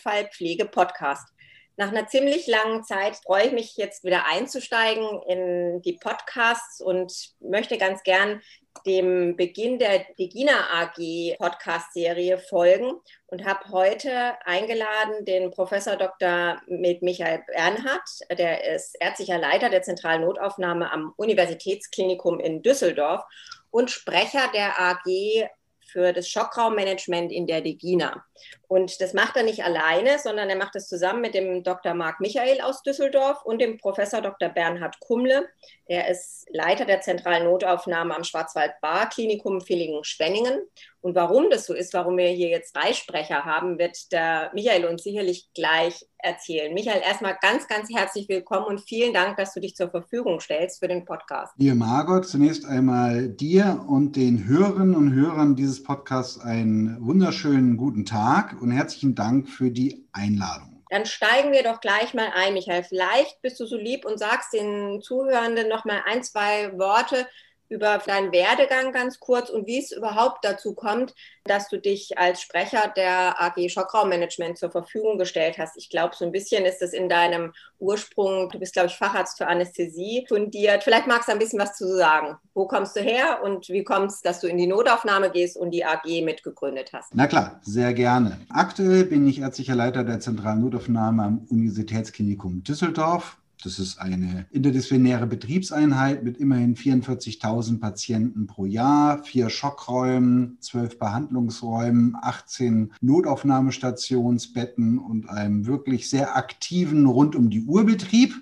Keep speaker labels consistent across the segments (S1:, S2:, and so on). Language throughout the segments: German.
S1: Notfallpflege-Podcast. Nach einer ziemlich langen Zeit freue ich mich jetzt wieder einzusteigen in die Podcasts und möchte ganz gern dem Beginn der Degina AG Podcast-Serie folgen und habe heute eingeladen den Professor Dr. mit Michael Bernhardt, der ist ärztlicher Leiter der zentralen Notaufnahme am Universitätsklinikum in Düsseldorf und Sprecher der AG für das Schockraummanagement in der Degina. Und das macht er nicht alleine, sondern er macht es zusammen mit dem Dr. Marc Michael aus Düsseldorf und dem Professor Dr. Bernhard Kumle. Er ist Leiter der zentralen Notaufnahme am Schwarzwald-Bar-Klinikum Villingen-Schwenningen. Und warum das so ist, warum wir hier jetzt drei Sprecher haben, wird der Michael uns sicherlich gleich erzählen. Michael, erstmal ganz, ganz herzlich willkommen und vielen Dank, dass du dich zur Verfügung stellst für den Podcast.
S2: Liebe Margot, zunächst einmal dir und den Hörerinnen und Hörern dieses Podcasts einen wunderschönen guten Tag. Und herzlichen Dank für die Einladung.
S1: Dann steigen wir doch gleich mal ein, Michael. Vielleicht bist du so lieb und sagst den Zuhörenden noch mal ein, zwei Worte über deinen Werdegang ganz kurz und wie es überhaupt dazu kommt, dass du dich als Sprecher der AG Schockraummanagement zur Verfügung gestellt hast. Ich glaube, so ein bisschen ist es in deinem Ursprung, du bist, glaube ich, Facharzt für Anästhesie fundiert. Vielleicht magst du ein bisschen was zu sagen. Wo kommst du her und wie kommt es, dass du in die Notaufnahme gehst und die AG mitgegründet hast?
S2: Na klar, sehr gerne. Aktuell bin ich ärztlicher Leiter der zentralen Notaufnahme am Universitätsklinikum Düsseldorf das ist eine interdisziplinäre Betriebseinheit mit immerhin 44.000 Patienten pro Jahr, vier Schockräumen, zwölf Behandlungsräumen, 18 Notaufnahmestationsbetten und einem wirklich sehr aktiven rund um die Uhr Betrieb.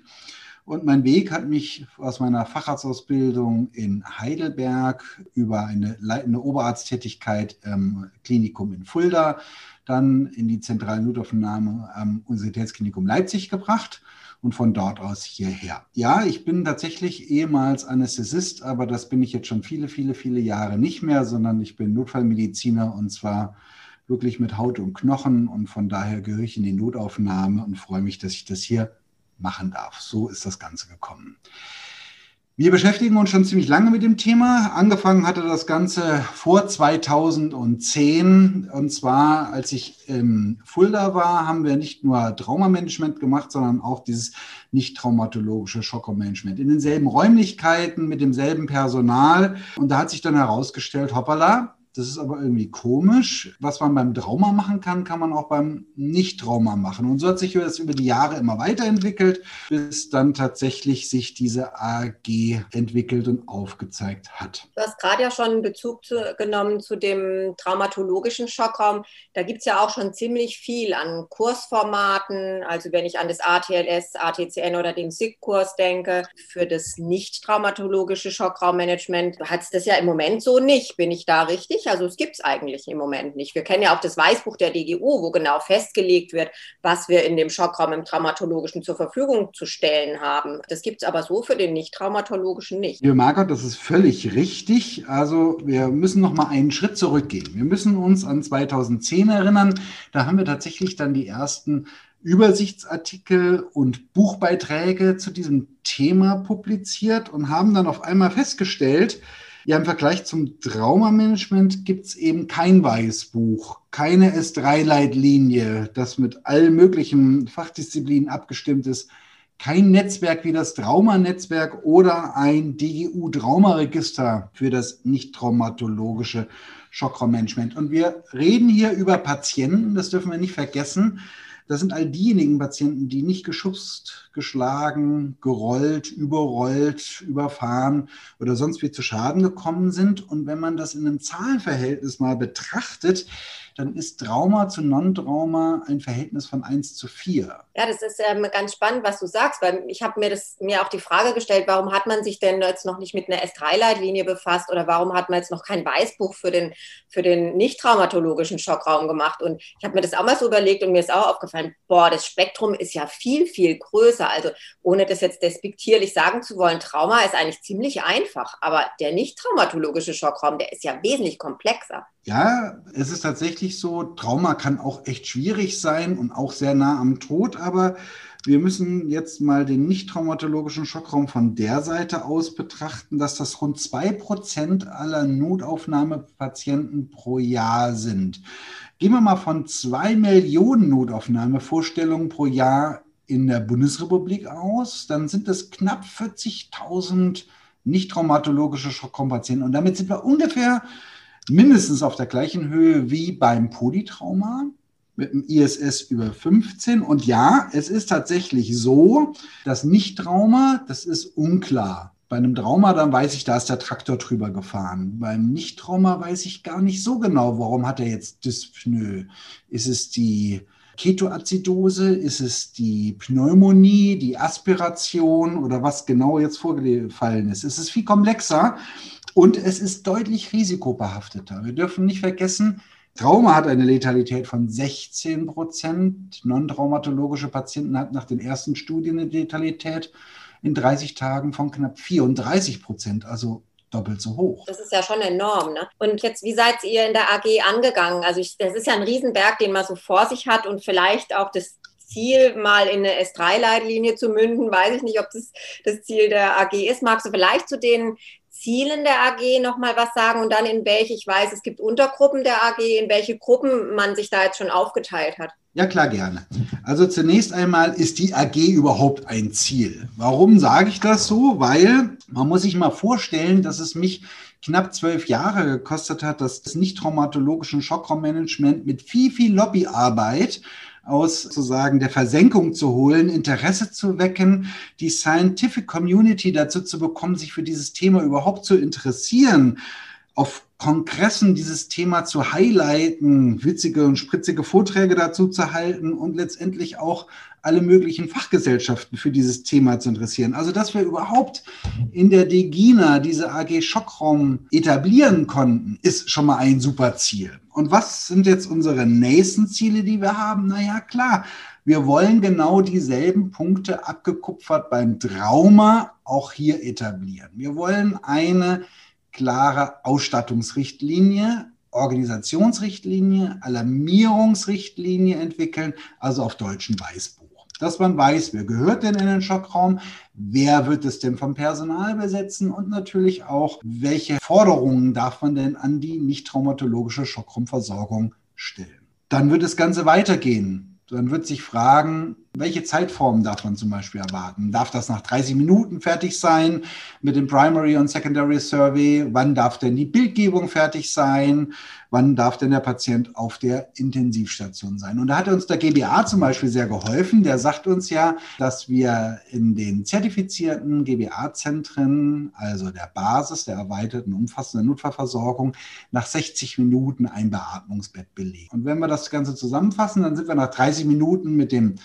S2: Und mein Weg hat mich aus meiner Facharztausbildung in Heidelberg über eine leitende Oberarzttätigkeit im Klinikum in Fulda dann in die zentrale Notaufnahme am Universitätsklinikum Leipzig gebracht und von dort aus hierher. Ja, ich bin tatsächlich ehemals Anästhesist, aber das bin ich jetzt schon viele, viele, viele Jahre nicht mehr, sondern ich bin Notfallmediziner und zwar wirklich mit Haut und Knochen und von daher gehöre ich in die Notaufnahme und freue mich, dass ich das hier machen darf. So ist das Ganze gekommen. Wir beschäftigen uns schon ziemlich lange mit dem Thema. Angefangen hatte das Ganze vor 2010. Und zwar, als ich im Fulda war, haben wir nicht nur Traumamanagement gemacht, sondern auch dieses nicht traumatologische Schockmanagement in denselben Räumlichkeiten, mit demselben Personal. Und da hat sich dann herausgestellt, hoppala, das ist aber irgendwie komisch. Was man beim Trauma machen kann, kann man auch beim Nicht-Trauma machen. Und so hat sich das über die Jahre immer weiterentwickelt, bis dann tatsächlich sich diese AG entwickelt und aufgezeigt hat.
S1: Du hast gerade ja schon Bezug zu, genommen zu dem traumatologischen Schockraum. Da gibt es ja auch schon ziemlich viel an Kursformaten. Also wenn ich an das ATLS, ATCN oder den SIG-Kurs denke, für das nicht-traumatologische Schockraummanagement hat es das ja im Moment so nicht. Bin ich da richtig? Also es gibt es eigentlich im Moment nicht. Wir kennen ja auch das Weißbuch der DGU, wo genau festgelegt wird, was wir in dem Schockraum im Traumatologischen zur Verfügung zu stellen haben. Das gibt es aber so für den nicht-traumatologischen nicht.
S2: Liebe Margot, das ist völlig richtig. Also wir müssen noch mal einen Schritt zurückgehen. Wir müssen uns an 2010 erinnern. Da haben wir tatsächlich dann die ersten Übersichtsartikel und Buchbeiträge zu diesem Thema publiziert und haben dann auf einmal festgestellt, ja, im Vergleich zum Traumamanagement gibt es eben kein Weißbuch, keine S3-Leitlinie, das mit allen möglichen Fachdisziplinen abgestimmt ist, kein Netzwerk wie das Traumanetzwerk oder ein DGU-Traumaregister für das nicht traumatologische Schockraummanagement. Und wir reden hier über Patienten, das dürfen wir nicht vergessen, das sind all diejenigen Patienten, die nicht geschubst, geschlagen, gerollt, überrollt, überfahren oder sonst wie zu Schaden gekommen sind. Und wenn man das in einem Zahlenverhältnis mal betrachtet, dann ist Trauma zu Non-Trauma ein Verhältnis von 1 zu 4.
S1: Ja, das ist ähm, ganz spannend, was du sagst, weil ich habe mir, mir auch die Frage gestellt, warum hat man sich denn jetzt noch nicht mit einer S3-Leitlinie befasst oder warum hat man jetzt noch kein Weißbuch für den, für den nicht-traumatologischen Schockraum gemacht? Und ich habe mir das auch mal so überlegt und mir ist auch aufgefallen, boah, das Spektrum ist ja viel, viel größer. Also ohne das jetzt despektierlich sagen zu wollen, Trauma ist eigentlich ziemlich einfach, aber der nicht-traumatologische Schockraum, der ist ja wesentlich komplexer.
S2: Ja, es ist tatsächlich so, Trauma kann auch echt schwierig sein und auch sehr nah am Tod, aber Wir müssen jetzt mal den nicht traumatologischen Schockraum von der Seite aus betrachten, dass das rund zwei Prozent aller Notaufnahmepatienten pro Jahr sind. Gehen wir mal von zwei Millionen Notaufnahmevorstellungen pro Jahr in der Bundesrepublik aus, dann sind es knapp 40.000 nicht traumatologische Schockraumpatienten. Und damit sind wir ungefähr mindestens auf der gleichen Höhe wie beim Polytrauma mit dem ISS über 15. Und ja, es ist tatsächlich so, dass Nicht-Trauma, das ist unklar. Bei einem Trauma, dann weiß ich, da ist der Traktor drüber gefahren. Beim Nicht-Trauma weiß ich gar nicht so genau, warum hat er jetzt Dyspnoe. Ist es die Ketoazidose? Ist es die Pneumonie, die Aspiration oder was genau jetzt vorgefallen ist? Es ist viel komplexer und es ist deutlich risikobehafteter. Wir dürfen nicht vergessen, Trauma hat eine Letalität von 16 Prozent. Non-traumatologische Patienten hatten nach den ersten Studien eine Letalität in 30 Tagen von knapp 34 Prozent, also doppelt so hoch.
S1: Das ist ja schon enorm. Ne? Und jetzt, wie seid ihr in der AG angegangen? Also ich, das ist ja ein Riesenberg, den man so vor sich hat und vielleicht auch das Ziel, mal in eine S3-Leitlinie zu münden. Weiß ich nicht, ob das das Ziel der AG ist. Magst du vielleicht zu den Zielen der AG nochmal was sagen und dann in welche, ich weiß, es gibt Untergruppen der AG, in welche Gruppen man sich da jetzt schon aufgeteilt hat?
S2: Ja, klar, gerne. Also zunächst einmal ist die AG überhaupt ein Ziel. Warum sage ich das so? Weil man muss sich mal vorstellen, dass es mich knapp zwölf Jahre gekostet hat, das nicht-traumatologischen Schockraummanagement mit viel, viel Lobbyarbeit aus sozusagen der Versenkung zu holen, Interesse zu wecken, die Scientific Community dazu zu bekommen, sich für dieses Thema überhaupt zu interessieren, auf Kongressen dieses Thema zu highlighten, witzige und spritzige Vorträge dazu zu halten und letztendlich auch alle möglichen Fachgesellschaften für dieses Thema zu interessieren. Also, dass wir überhaupt in der DEGINA diese AG Schockraum etablieren konnten, ist schon mal ein super Ziel. Und was sind jetzt unsere nächsten Ziele, die wir haben? Naja, klar, wir wollen genau dieselben Punkte abgekupfert beim Trauma auch hier etablieren. Wir wollen eine klare Ausstattungsrichtlinie, Organisationsrichtlinie, Alarmierungsrichtlinie entwickeln, also auf deutschen Weißbuch. Dass man weiß, wer gehört denn in den Schockraum, wer wird es denn vom Personal besetzen und natürlich auch, welche Forderungen darf man denn an die nicht traumatologische Schockraumversorgung stellen. Dann wird das Ganze weitergehen dann wird sich fragen, welche Zeitform darf man zum Beispiel erwarten? Darf das nach 30 Minuten fertig sein mit dem Primary und Secondary Survey? Wann darf denn die Bildgebung fertig sein? Wann darf denn der Patient auf der Intensivstation sein? Und da hat uns der GBA zum Beispiel sehr geholfen. Der sagt uns ja, dass wir in den zertifizierten GBA-Zentren, also der Basis der erweiterten umfassenden Notfallversorgung, nach 60 Minuten ein Beatmungsbett belegen. Und wenn wir das Ganze zusammenfassen, dann sind wir nach 30 Minuten mit dem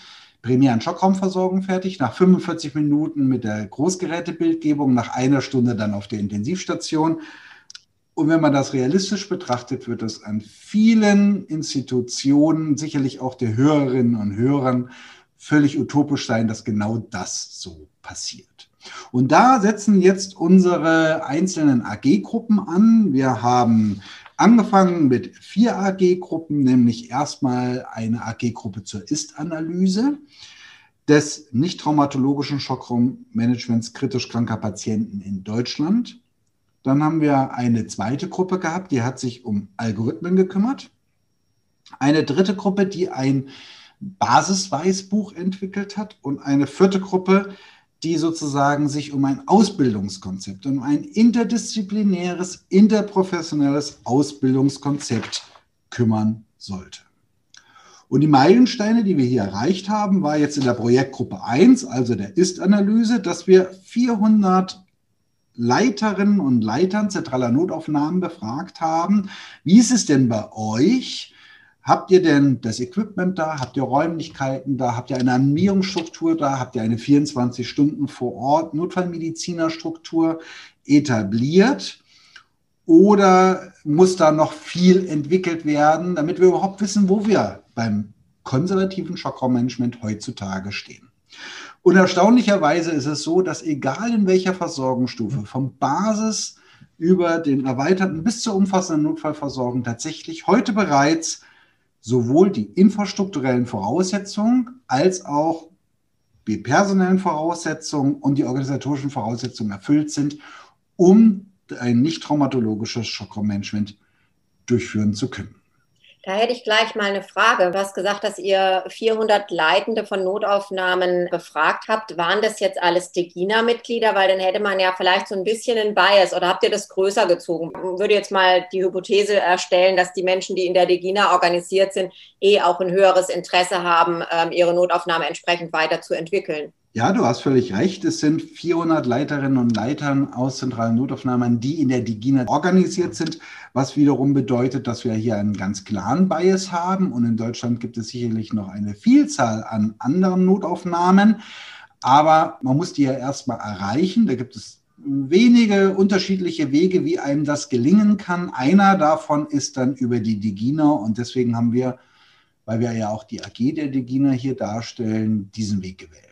S2: primären Schockraumversorgung fertig, nach 45 Minuten mit der Großgerätebildgebung, nach einer Stunde dann auf der Intensivstation. Und wenn man das realistisch betrachtet, wird es an vielen Institutionen, sicherlich auch der Hörerinnen und Hörern, völlig utopisch sein, dass genau das so passiert. Und da setzen jetzt unsere einzelnen AG-Gruppen an. Wir haben Angefangen mit vier AG-Gruppen, nämlich erstmal eine AG-Gruppe zur Ist-Analyse des nicht traumatologischen Schockraummanagements kritisch kranker Patienten in Deutschland. Dann haben wir eine zweite Gruppe gehabt, die hat sich um Algorithmen gekümmert. Eine dritte Gruppe, die ein Basisweißbuch entwickelt hat und eine vierte Gruppe, die sozusagen sich um ein Ausbildungskonzept, um ein interdisziplinäres, interprofessionelles Ausbildungskonzept kümmern sollte. Und die Meilensteine, die wir hier erreicht haben, war jetzt in der Projektgruppe 1, also der Ist-Analyse, dass wir 400 Leiterinnen und Leitern zentraler Notaufnahmen befragt haben. Wie ist es denn bei euch? Habt ihr denn das Equipment da? Habt ihr Räumlichkeiten da? Habt ihr eine Anmierungsstruktur da? Habt ihr eine 24 Stunden vor Ort Notfallmedizinerstruktur etabliert? Oder muss da noch viel entwickelt werden, damit wir überhaupt wissen, wo wir beim konservativen Schockraummanagement heutzutage stehen? Und erstaunlicherweise ist es so, dass egal in welcher Versorgungsstufe, vom Basis über den erweiterten bis zur umfassenden Notfallversorgung tatsächlich heute bereits sowohl die infrastrukturellen Voraussetzungen als auch die personellen Voraussetzungen und die organisatorischen Voraussetzungen erfüllt sind, um ein nicht traumatologisches Schockmanagement durchführen zu können.
S1: Da hätte ich gleich mal eine Frage. Du hast gesagt, dass ihr 400 Leitende von Notaufnahmen befragt habt. Waren das jetzt alles DEGINA-Mitglieder? Weil dann hätte man ja vielleicht so ein bisschen einen Bias. Oder habt ihr das größer gezogen? Ich würde jetzt mal die Hypothese erstellen, dass die Menschen, die in der DEGINA organisiert sind, eh auch ein höheres Interesse haben, ähm, ihre Notaufnahme entsprechend weiterzuentwickeln.
S2: Ja, du hast völlig recht. Es sind 400 Leiterinnen und Leitern aus zentralen Notaufnahmen, die in der DIGINA organisiert sind, was wiederum bedeutet, dass wir hier einen ganz klaren Bias haben. Und in Deutschland gibt es sicherlich noch eine Vielzahl an anderen Notaufnahmen. Aber man muss die ja erstmal erreichen. Da gibt es wenige unterschiedliche Wege, wie einem das gelingen kann. Einer davon ist dann über die DIGINA. Und deswegen haben wir, weil wir ja auch die AG der DIGINA hier darstellen, diesen Weg gewählt.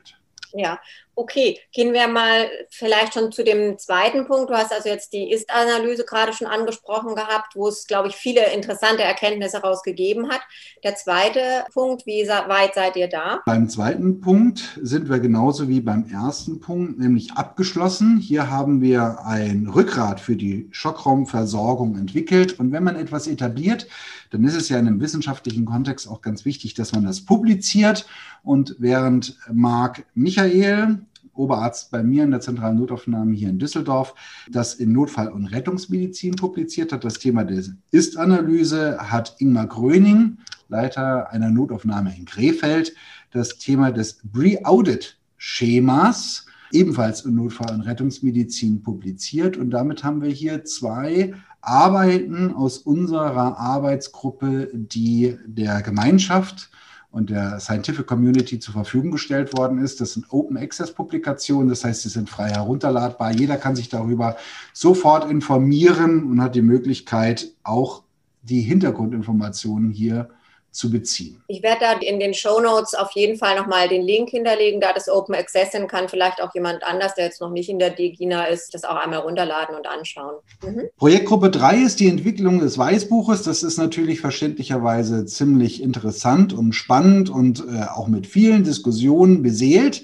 S1: Ja, okay. Gehen wir mal vielleicht schon zu dem zweiten Punkt. Du hast also jetzt die Ist-Analyse gerade schon angesprochen gehabt, wo es, glaube ich, viele interessante Erkenntnisse herausgegeben hat. Der zweite Punkt, wie weit seid ihr da?
S2: Beim zweiten Punkt sind wir genauso wie beim ersten Punkt, nämlich abgeschlossen. Hier haben wir ein Rückgrat für die Schockraumversorgung entwickelt. Und wenn man etwas etabliert, dann ist es ja in einem wissenschaftlichen Kontext auch ganz wichtig, dass man das publiziert. Und während Marc Michael, Oberarzt bei mir in der zentralen Notaufnahme hier in Düsseldorf, das in Notfall- und Rettungsmedizin publiziert hat, das Thema der Ist-Analyse, hat Ingmar Gröning, Leiter einer Notaufnahme in Krefeld, das Thema des Pre-Audit-Schemas ebenfalls in Notfall- und Rettungsmedizin publiziert. Und damit haben wir hier zwei Arbeiten aus unserer Arbeitsgruppe, die der Gemeinschaft und der Scientific Community zur Verfügung gestellt worden ist. Das sind Open Access Publikationen, das heißt, sie sind frei herunterladbar. Jeder kann sich darüber sofort informieren und hat die Möglichkeit, auch die Hintergrundinformationen hier zu beziehen.
S1: Ich werde da in den Show Notes auf jeden Fall nochmal den Link hinterlegen, da das Open Access sind, kann vielleicht auch jemand anders, der jetzt noch nicht in der DGINA ist, das auch einmal runterladen und anschauen.
S2: Mhm. Projektgruppe 3 ist die Entwicklung des Weißbuches. Das ist natürlich verständlicherweise ziemlich interessant und spannend und äh, auch mit vielen Diskussionen beseelt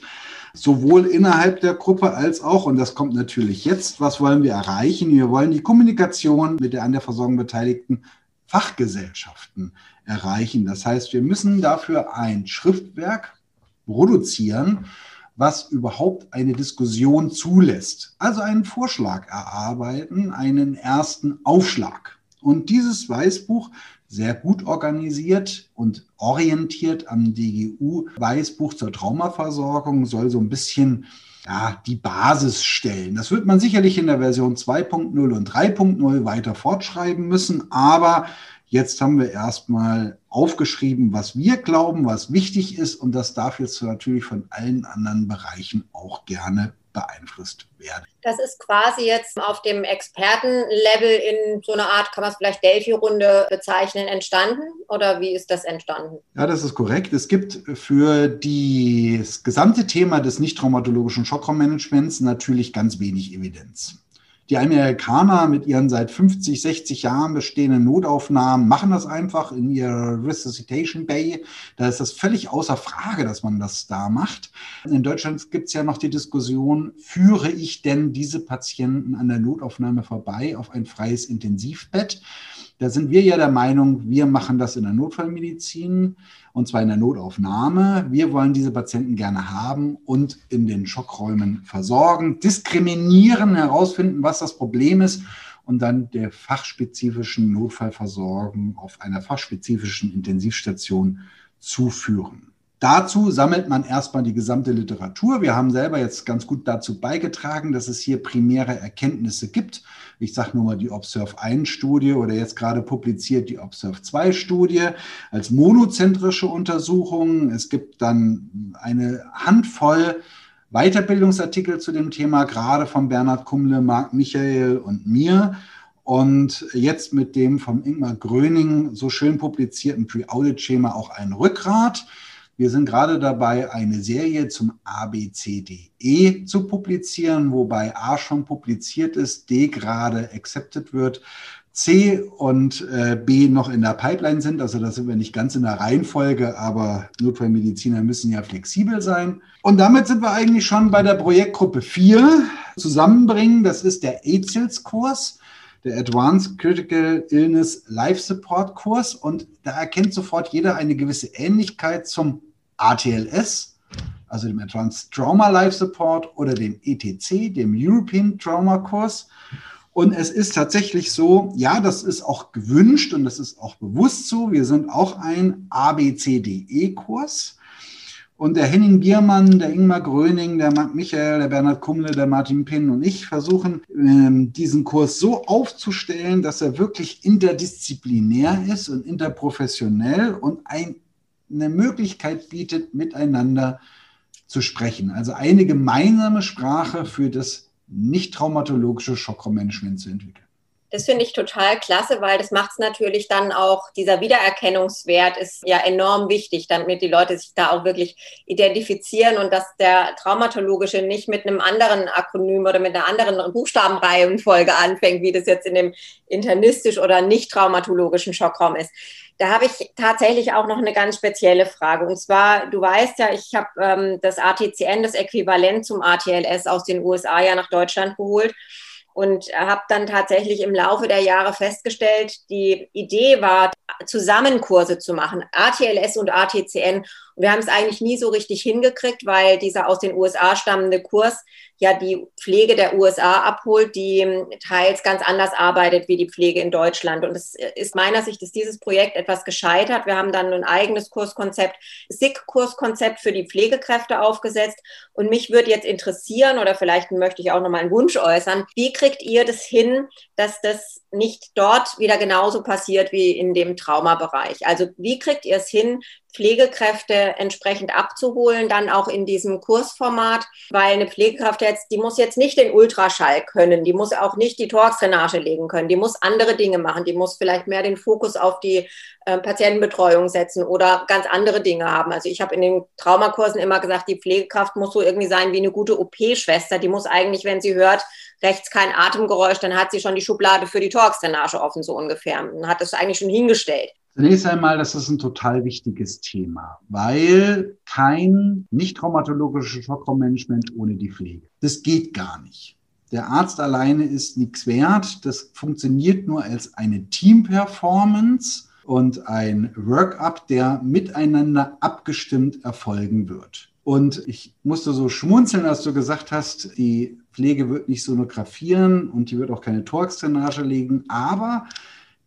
S2: sowohl innerhalb der Gruppe als auch, und das kommt natürlich jetzt, was wollen wir erreichen? Wir wollen die Kommunikation mit der an der Versorgung Beteiligten Fachgesellschaften erreichen. Das heißt, wir müssen dafür ein Schriftwerk produzieren, was überhaupt eine Diskussion zulässt. Also einen Vorschlag erarbeiten, einen ersten Aufschlag. Und dieses Weißbuch, sehr gut organisiert und orientiert am DGU Weißbuch zur Traumaversorgung, soll so ein bisschen ja, die Basis stellen. Das wird man sicherlich in der Version 2.0 und 3.0 weiter fortschreiben müssen, aber Jetzt haben wir erstmal aufgeschrieben, was wir glauben, was wichtig ist und das darf jetzt natürlich von allen anderen Bereichen auch gerne beeinflusst werden.
S1: Das ist quasi jetzt auf dem Expertenlevel in so einer Art, kann man es vielleicht Delphi-Runde bezeichnen, entstanden? Oder wie ist das entstanden?
S2: Ja, das ist korrekt. Es gibt für das gesamte Thema des nicht traumatologischen Schockraummanagements natürlich ganz wenig Evidenz. Die Amerikaner mit ihren seit 50, 60 Jahren bestehenden Notaufnahmen machen das einfach in ihrer Resuscitation Bay. Da ist das völlig außer Frage, dass man das da macht. In Deutschland gibt es ja noch die Diskussion, führe ich denn diese Patienten an der Notaufnahme vorbei auf ein freies Intensivbett? Da sind wir ja der Meinung, wir machen das in der Notfallmedizin und zwar in der Notaufnahme. Wir wollen diese Patienten gerne haben und in den Schockräumen versorgen, diskriminieren, herausfinden, was das Problem ist und dann der fachspezifischen Notfallversorgung auf einer fachspezifischen Intensivstation zuführen. Dazu sammelt man erstmal die gesamte Literatur. Wir haben selber jetzt ganz gut dazu beigetragen, dass es hier primäre Erkenntnisse gibt. Ich sage nur mal die Observe 1 Studie oder jetzt gerade publiziert die Observe 2 Studie als monozentrische Untersuchung. Es gibt dann eine Handvoll Weiterbildungsartikel zu dem Thema, gerade von Bernhard Kumle, Marc Michael und mir. Und jetzt mit dem vom Ingmar Gröning so schön publizierten Pre-Audit-Schema auch ein Rückgrat. Wir sind gerade dabei, eine Serie zum ABCDE zu publizieren, wobei A schon publiziert ist, D gerade accepted wird. C und äh, B noch in der Pipeline sind. Also da sind wir nicht ganz in der Reihenfolge, aber Notfallmediziner müssen ja flexibel sein. Und damit sind wir eigentlich schon bei der Projektgruppe 4 zusammenbringen. Das ist der ACILS-Kurs, der Advanced Critical Illness Life Support Kurs. Und da erkennt sofort jeder eine gewisse Ähnlichkeit zum ATLS, also dem Advanced Trauma Life Support oder dem ETC, dem European Trauma Kurs. Und es ist tatsächlich so, ja, das ist auch gewünscht und das ist auch bewusst so. Wir sind auch ein ABCDE-Kurs. Und der Henning Biermann, der Ingmar Gröning, der Michael, der Bernhard Kumle, der Martin Pinn und ich versuchen, ähm, diesen Kurs so aufzustellen, dass er wirklich interdisziplinär ist und interprofessionell und ein, eine Möglichkeit bietet, miteinander zu sprechen. Also eine gemeinsame Sprache für das nicht traumatologische Chakra-Management zu entwickeln.
S1: Das finde ich total klasse, weil das macht es natürlich dann auch, dieser Wiedererkennungswert ist ja enorm wichtig, damit die Leute sich da auch wirklich identifizieren und dass der traumatologische nicht mit einem anderen Akronym oder mit einer anderen Buchstabenreihenfolge anfängt, wie das jetzt in dem internistisch oder nicht traumatologischen Schockraum ist. Da habe ich tatsächlich auch noch eine ganz spezielle Frage. Und zwar, du weißt ja, ich habe ähm, das ATCN, das Äquivalent zum ATLS aus den USA ja nach Deutschland geholt und habe dann tatsächlich im Laufe der Jahre festgestellt, die Idee war, Zusammenkurse zu machen, ATLS und ATCN. Wir haben es eigentlich nie so richtig hingekriegt, weil dieser aus den USA stammende Kurs ja die Pflege der USA abholt, die teils ganz anders arbeitet wie die Pflege in Deutschland. Und es ist meiner Sicht, ist dieses Projekt etwas gescheitert. Wir haben dann ein eigenes Kurskonzept, SIG-Kurskonzept für die Pflegekräfte aufgesetzt. Und mich würde jetzt interessieren, oder vielleicht möchte ich auch noch mal einen Wunsch äußern, wie kriegt ihr das hin, dass das nicht dort wieder genauso passiert wie in dem Traumabereich? Also wie kriegt ihr es hin, Pflegekräfte entsprechend abzuholen, dann auch in diesem Kursformat, weil eine Pflegekraft jetzt, die muss jetzt nicht den Ultraschall können, die muss auch nicht die Thoraxdrainage legen können, die muss andere Dinge machen, die muss vielleicht mehr den Fokus auf die äh, Patientenbetreuung setzen oder ganz andere Dinge haben. Also ich habe in den Traumakursen immer gesagt, die Pflegekraft muss so irgendwie sein wie eine gute OP-Schwester, die muss eigentlich, wenn sie hört, rechts kein Atemgeräusch, dann hat sie schon die Schublade für die Thoraxdrainage offen, so ungefähr. Und hat das eigentlich schon hingestellt.
S2: Zunächst einmal, das ist ein total wichtiges Thema, weil kein nicht traumatologisches Schockraummanagement ohne die Pflege. Das geht gar nicht. Der Arzt alleine ist nichts wert. Das funktioniert nur als eine Team-Performance und ein Workup, der miteinander abgestimmt erfolgen wird. Und ich musste so schmunzeln, als du gesagt hast, die Pflege wird nicht sonografieren und die wird auch keine Thorax-Drainage legen, aber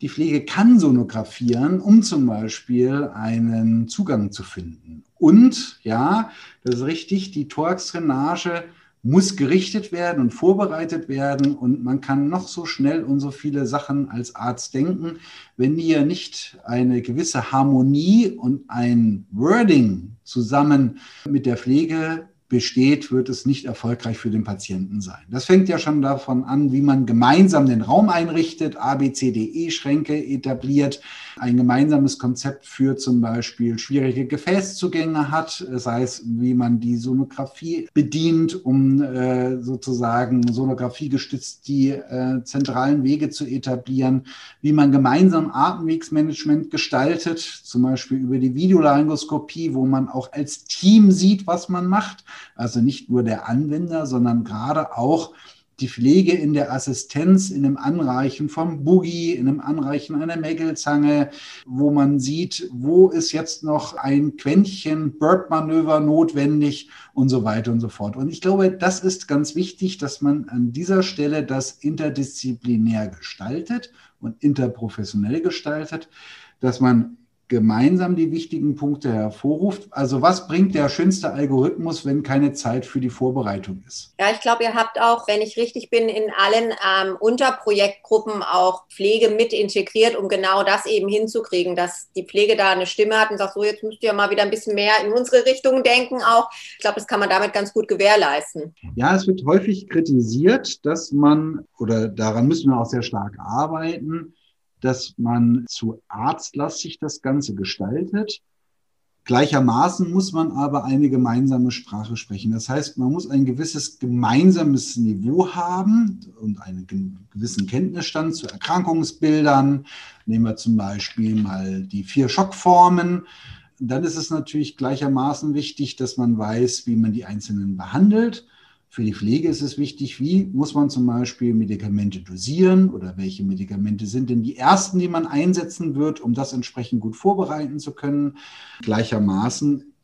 S2: die Pflege kann sonografieren, um zum Beispiel einen Zugang zu finden. Und ja, das ist richtig, die Thorax-Drainage muss gerichtet werden und vorbereitet werden und man kann noch so schnell und so viele Sachen als Arzt denken, wenn ihr nicht eine gewisse Harmonie und ein Wording zusammen mit der Pflege besteht, wird es nicht erfolgreich für den Patienten sein. Das fängt ja schon davon an, wie man gemeinsam den Raum einrichtet, ABCDE-Schränke etabliert, ein gemeinsames Konzept für zum Beispiel schwierige Gefäßzugänge hat, sei es, wie man die Sonographie bedient, um äh, sozusagen sonografiegestützt die äh, zentralen Wege zu etablieren, wie man gemeinsam Atemwegsmanagement gestaltet, zum Beispiel über die Videolaryngoskopie, wo man auch als Team sieht, was man macht also nicht nur der Anwender, sondern gerade auch die Pflege in der Assistenz, in dem Anreichen vom Boogie, in dem Anreichen einer Mägelzange, wo man sieht, wo ist jetzt noch ein Quäntchen Burp-Manöver notwendig und so weiter und so fort. Und ich glaube, das ist ganz wichtig, dass man an dieser Stelle das interdisziplinär gestaltet und interprofessionell gestaltet, dass man gemeinsam die wichtigen Punkte hervorruft. Also was bringt der schönste Algorithmus, wenn keine Zeit für die Vorbereitung ist?
S1: Ja, ich glaube, ihr habt auch, wenn ich richtig bin, in allen ähm, Unterprojektgruppen auch Pflege mit integriert, um genau das eben hinzukriegen, dass die Pflege da eine Stimme hat und sagt, so jetzt müsst ihr mal wieder ein bisschen mehr in unsere Richtung denken auch. Ich glaube, das kann man damit ganz gut gewährleisten.
S2: Ja, es wird häufig kritisiert, dass man, oder daran müssen wir auch sehr stark arbeiten, dass man zu arztlastig das Ganze gestaltet. Gleichermaßen muss man aber eine gemeinsame Sprache sprechen. Das heißt, man muss ein gewisses gemeinsames Niveau haben und einen gewissen Kenntnisstand zu Erkrankungsbildern. Nehmen wir zum Beispiel mal die vier Schockformen. Dann ist es natürlich gleichermaßen wichtig, dass man weiß, wie man die einzelnen behandelt. Für die Pflege ist es wichtig, wie muss man zum Beispiel Medikamente dosieren oder welche Medikamente sind denn die ersten, die man einsetzen wird, um das entsprechend gut vorbereiten zu können. Gleichermaßen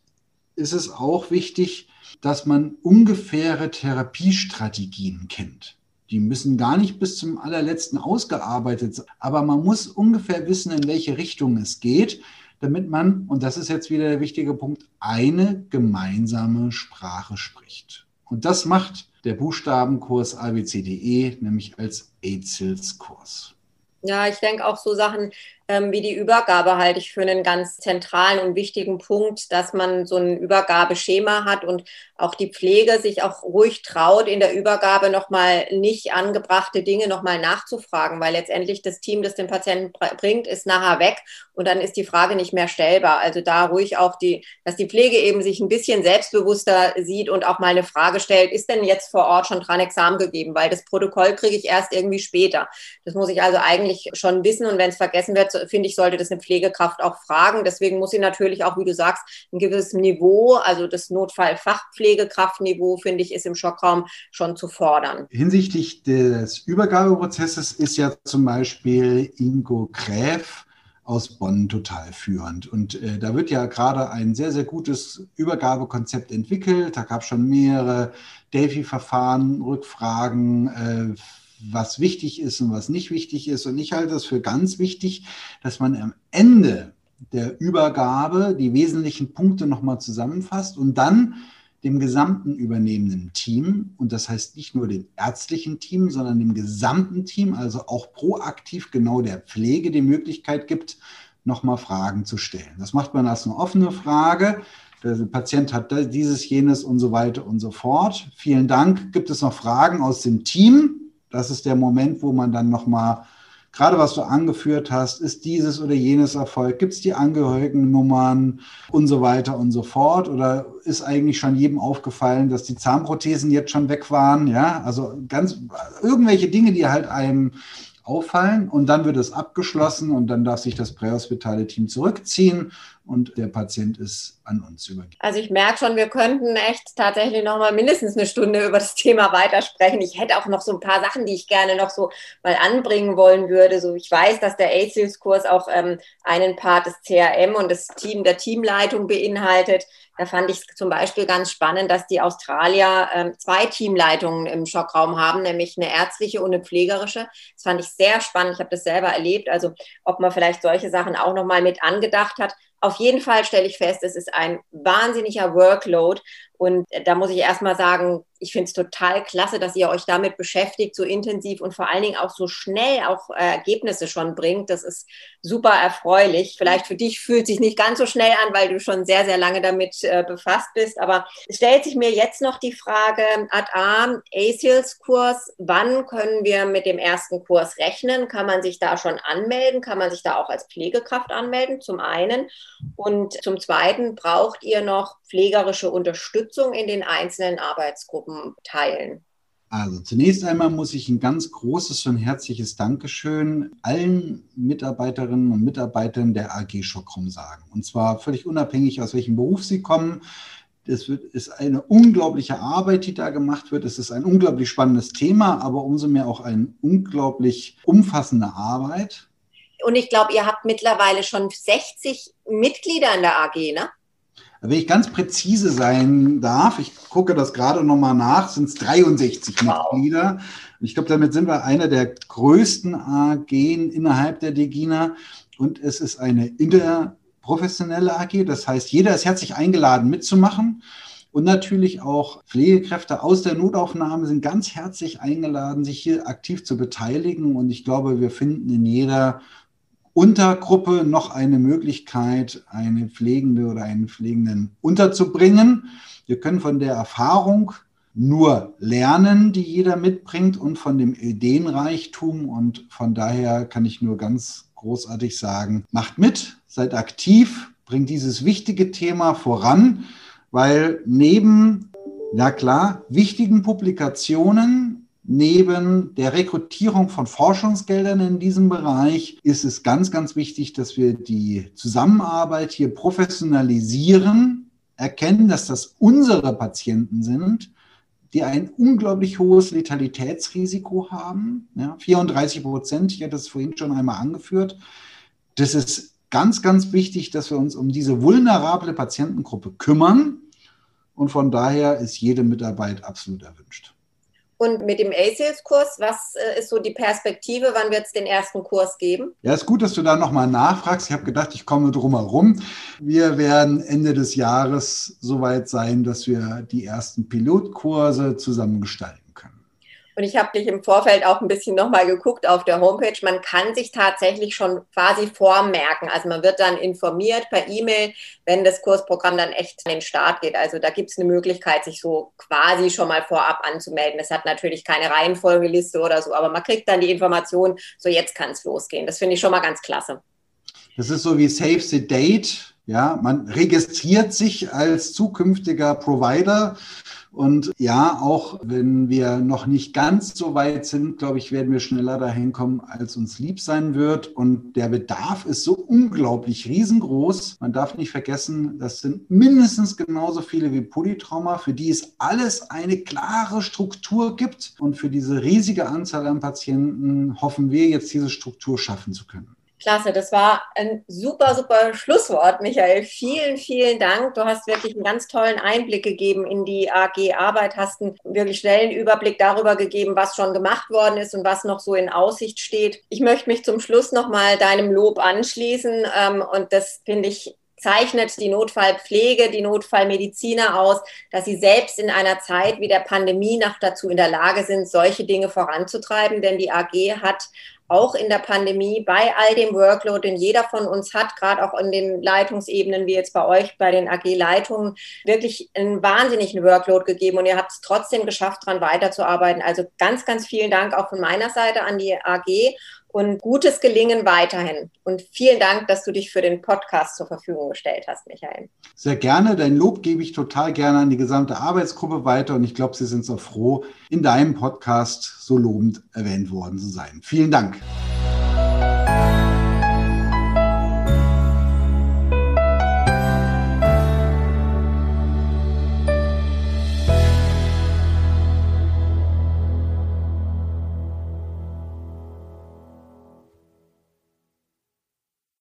S2: ist es auch wichtig, dass man ungefähre Therapiestrategien kennt. Die müssen gar nicht bis zum allerletzten ausgearbeitet sein, aber man muss ungefähr wissen, in welche Richtung es geht, damit man, und das ist jetzt wieder der wichtige Punkt, eine gemeinsame Sprache spricht. Und das macht der Buchstabenkurs ABCDE, nämlich als AIDS-Kurs.
S1: Ja, ich denke auch so Sachen wie die Übergabe halte ich für einen ganz zentralen und wichtigen Punkt, dass man so ein Übergabeschema hat und auch die Pflege sich auch ruhig traut, in der Übergabe nochmal nicht angebrachte Dinge nochmal nachzufragen, weil letztendlich das Team, das den Patienten bringt, ist nachher weg und dann ist die Frage nicht mehr stellbar. Also da ruhig auch die, dass die Pflege eben sich ein bisschen selbstbewusster sieht und auch mal eine Frage stellt, ist denn jetzt vor Ort schon dran Examen gegeben? Weil das Protokoll kriege ich erst irgendwie später. Das muss ich also eigentlich schon wissen und wenn es vergessen wird, finde ich, sollte das eine Pflegekraft auch fragen. Deswegen muss sie natürlich auch, wie du sagst, ein gewisses Niveau, also das Notfallfachpflegekraftniveau, finde ich, ist im Schockraum schon zu fordern.
S2: Hinsichtlich des Übergabeprozesses ist ja zum Beispiel Ingo Gräf aus Bonn total führend. Und äh, da wird ja gerade ein sehr, sehr gutes Übergabekonzept entwickelt. Da gab es schon mehrere Delphi-Verfahren, Rückfragen, äh, was wichtig ist und was nicht wichtig ist. Und ich halte es für ganz wichtig, dass man am Ende der Übergabe die wesentlichen Punkte nochmal zusammenfasst und dann dem gesamten übernehmenden Team, und das heißt nicht nur dem ärztlichen Team, sondern dem gesamten Team, also auch proaktiv genau der Pflege die Möglichkeit gibt, nochmal Fragen zu stellen. Das macht man als eine offene Frage. Der Patient hat dieses, jenes und so weiter und so fort. Vielen Dank. Gibt es noch Fragen aus dem Team? Das ist der Moment, wo man dann nochmal, gerade was du angeführt hast, ist dieses oder jenes Erfolg, gibt es die Angehörigennummern und so weiter und so fort? Oder ist eigentlich schon jedem aufgefallen, dass die Zahnprothesen jetzt schon weg waren? Ja, also ganz irgendwelche Dinge, die halt einem auffallen und dann wird es abgeschlossen und dann darf sich das prähospitale Team zurückziehen und der Patient ist an uns übergeben.
S1: Also ich merke schon, wir könnten echt tatsächlich noch mal mindestens eine Stunde über das Thema weitersprechen. Ich hätte auch noch so ein paar Sachen, die ich gerne noch so mal anbringen wollen würde. So ich weiß, dass der ACIS-Kurs auch ähm, einen Part des CRM und des Team der Teamleitung beinhaltet. Da fand ich zum Beispiel ganz spannend, dass die Australier ähm, zwei Teamleitungen im Schockraum haben, nämlich eine ärztliche und eine pflegerische. Das fand ich sehr spannend. Ich habe das selber erlebt. Also ob man vielleicht solche Sachen auch noch mal mit angedacht hat auf jeden Fall stelle ich fest, es ist ein wahnsinniger Workload. Und da muss ich erstmal sagen, ich finde es total klasse, dass ihr euch damit beschäftigt, so intensiv und vor allen Dingen auch so schnell auch äh, Ergebnisse schon bringt. Das ist super erfreulich. Vielleicht für dich fühlt sich nicht ganz so schnell an, weil du schon sehr, sehr lange damit äh, befasst bist. Aber es stellt sich mir jetzt noch die Frage, Ad A, ASILS-Kurs, wann können wir mit dem ersten Kurs rechnen? Kann man sich da schon anmelden? Kann man sich da auch als Pflegekraft anmelden? Zum einen. Und zum zweiten, braucht ihr noch pflegerische Unterstützung in den einzelnen Arbeitsgruppen? Gruppen teilen?
S2: Also zunächst einmal muss ich ein ganz großes und herzliches Dankeschön allen Mitarbeiterinnen und Mitarbeitern der AG Schockrum sagen. Und zwar völlig unabhängig, aus welchem Beruf sie kommen. Es ist eine unglaubliche Arbeit, die da gemacht wird. Es ist ein unglaublich spannendes Thema, aber umso mehr auch eine unglaublich umfassende Arbeit.
S1: Und ich glaube, ihr habt mittlerweile schon 60 Mitglieder in der AG, ne?
S2: Wenn ich ganz präzise sein darf, ich gucke das gerade nochmal nach, sind es 63 wow. Mitglieder. Ich glaube, damit sind wir einer der größten AG innerhalb der Degina. Und es ist eine interprofessionelle AG. Das heißt, jeder ist herzlich eingeladen mitzumachen. Und natürlich auch Pflegekräfte aus der Notaufnahme sind ganz herzlich eingeladen, sich hier aktiv zu beteiligen. Und ich glaube, wir finden in jeder Untergruppe noch eine Möglichkeit, eine Pflegende oder einen Pflegenden unterzubringen. Wir können von der Erfahrung nur lernen, die jeder mitbringt und von dem Ideenreichtum. Und von daher kann ich nur ganz großartig sagen, macht mit, seid aktiv, bringt dieses wichtige Thema voran, weil neben, na klar, wichtigen Publikationen Neben der Rekrutierung von Forschungsgeldern in diesem Bereich ist es ganz, ganz wichtig, dass wir die Zusammenarbeit hier professionalisieren, erkennen, dass das unsere Patienten sind, die ein unglaublich hohes Letalitätsrisiko haben. Ja, 34 Prozent, ich hatte es vorhin schon einmal angeführt. Das ist ganz, ganz wichtig, dass wir uns um diese vulnerable Patientengruppe kümmern. Und von daher ist jede Mitarbeit absolut erwünscht.
S1: Und mit dem ACES-Kurs, was äh, ist so die Perspektive? Wann wird es den ersten Kurs geben?
S2: Ja, ist gut, dass du da nochmal nachfragst. Ich habe gedacht, ich komme drum herum. Wir werden Ende des Jahres soweit sein, dass wir die ersten Pilotkurse zusammengestalten.
S1: Und ich habe dich im Vorfeld auch ein bisschen nochmal geguckt auf der Homepage. Man kann sich tatsächlich schon quasi vormerken. Also man wird dann informiert per E-Mail, wenn das Kursprogramm dann echt an den Start geht. Also da gibt es eine Möglichkeit, sich so quasi schon mal vorab anzumelden. Es hat natürlich keine Reihenfolgeliste oder so, aber man kriegt dann die Information, so jetzt kann es losgehen. Das finde ich schon mal ganz klasse.
S2: Das ist so wie Save the Date. Ja, man registriert sich als zukünftiger Provider und ja, auch wenn wir noch nicht ganz so weit sind, glaube ich, werden wir schneller dahin kommen, als uns lieb sein wird. Und der Bedarf ist so unglaublich riesengroß. Man darf nicht vergessen, das sind mindestens genauso viele wie Polytrauma, für die es alles eine klare Struktur gibt. Und für diese riesige Anzahl an Patienten hoffen wir jetzt, diese Struktur schaffen zu können.
S1: Klasse, das war ein super, super Schlusswort, Michael. Vielen, vielen Dank. Du hast wirklich einen ganz tollen Einblick gegeben in die AG-Arbeit, hast einen wirklich schnellen Überblick darüber gegeben, was schon gemacht worden ist und was noch so in Aussicht steht. Ich möchte mich zum Schluss nochmal deinem Lob anschließen ähm, und das finde ich zeichnet die Notfallpflege, die Notfallmediziner aus, dass sie selbst in einer Zeit wie der Pandemie noch dazu in der Lage sind, solche Dinge voranzutreiben. Denn die AG hat auch in der Pandemie bei all dem Workload, den jeder von uns hat, gerade auch in den Leitungsebenen wie jetzt bei euch, bei den AG-Leitungen, wirklich einen wahnsinnigen Workload gegeben und ihr habt es trotzdem geschafft, daran weiterzuarbeiten. Also ganz, ganz vielen Dank auch von meiner Seite an die AG und gutes Gelingen weiterhin. Und vielen Dank, dass du dich für den Podcast zur Verfügung gestellt hast, Michael.
S2: Sehr gerne. Dein Lob gebe ich total gerne an die gesamte Arbeitsgruppe weiter und ich glaube, Sie sind so froh, in deinem Podcast so lobend erwähnt worden zu sein. Vielen Dank.